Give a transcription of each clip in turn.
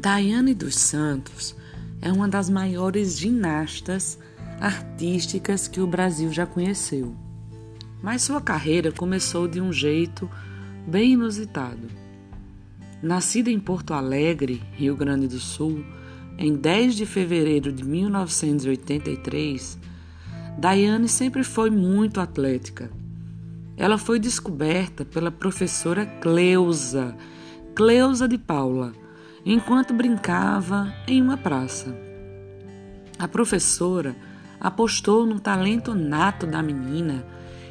Daiane dos Santos é uma das maiores ginastas artísticas que o Brasil já conheceu. Mas sua carreira começou de um jeito bem inusitado. Nascida em Porto Alegre, Rio Grande do Sul, em 10 de fevereiro de 1983, Daiane sempre foi muito atlética. Ela foi descoberta pela professora Cleusa, Cleusa de Paula enquanto brincava em uma praça. A professora apostou no talento nato da menina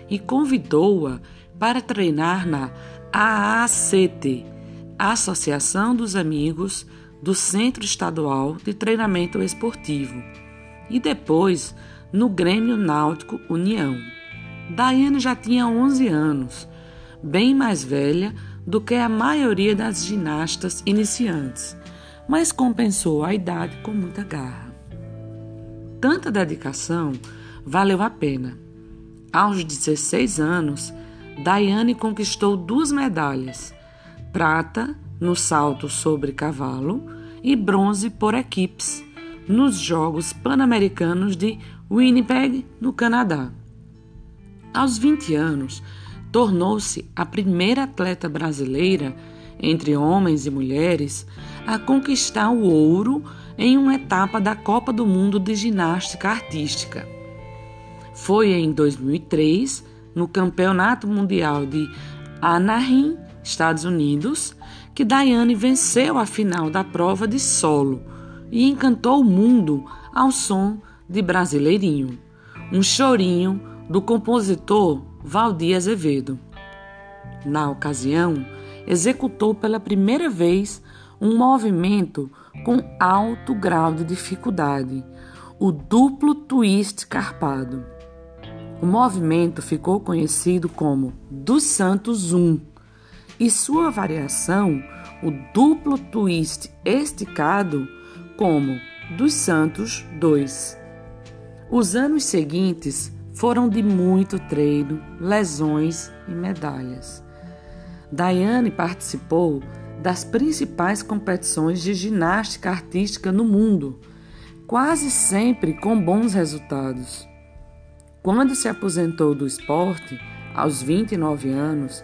e convidou-a para treinar na AACT, Associação dos Amigos do Centro Estadual de Treinamento Esportivo, e depois no Grêmio Náutico União. Daiane já tinha 11 anos, bem mais velha do que a maioria das ginastas iniciantes, mas compensou a idade com muita garra. Tanta dedicação valeu a pena. Aos 16 anos, Daiane conquistou duas medalhas: prata no salto sobre cavalo e bronze por equipes nos Jogos Pan-Americanos de Winnipeg, no Canadá. Aos 20 anos, tornou-se a primeira atleta brasileira, entre homens e mulheres, a conquistar o ouro em uma etapa da Copa do Mundo de Ginástica Artística. Foi em 2003, no Campeonato Mundial de Anaheim, Estados Unidos, que Daiane venceu a final da prova de solo e encantou o mundo ao som de Brasileirinho, um chorinho do compositor Valdir Azevedo. Na ocasião, executou pela primeira vez um movimento com alto grau de dificuldade, o duplo twist carpado. O movimento ficou conhecido como dos Santos 1 e sua variação, o duplo twist esticado, como dos Santos 2. Os anos seguintes foram de muito treino, lesões e medalhas. Daiane participou das principais competições de ginástica artística no mundo, quase sempre com bons resultados. Quando se aposentou do esporte, aos 29 anos,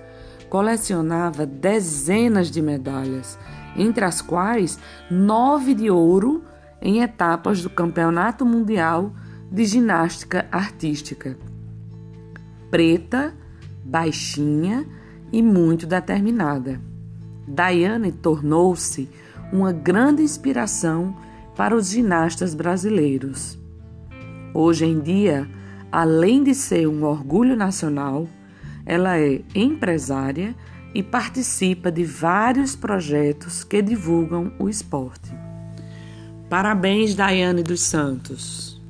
colecionava dezenas de medalhas, entre as quais nove de ouro em etapas do Campeonato Mundial de ginástica artística. Preta, baixinha e muito determinada. Daiane tornou-se uma grande inspiração para os ginastas brasileiros. Hoje em dia, além de ser um orgulho nacional, ela é empresária e participa de vários projetos que divulgam o esporte. Parabéns, Daiane dos Santos!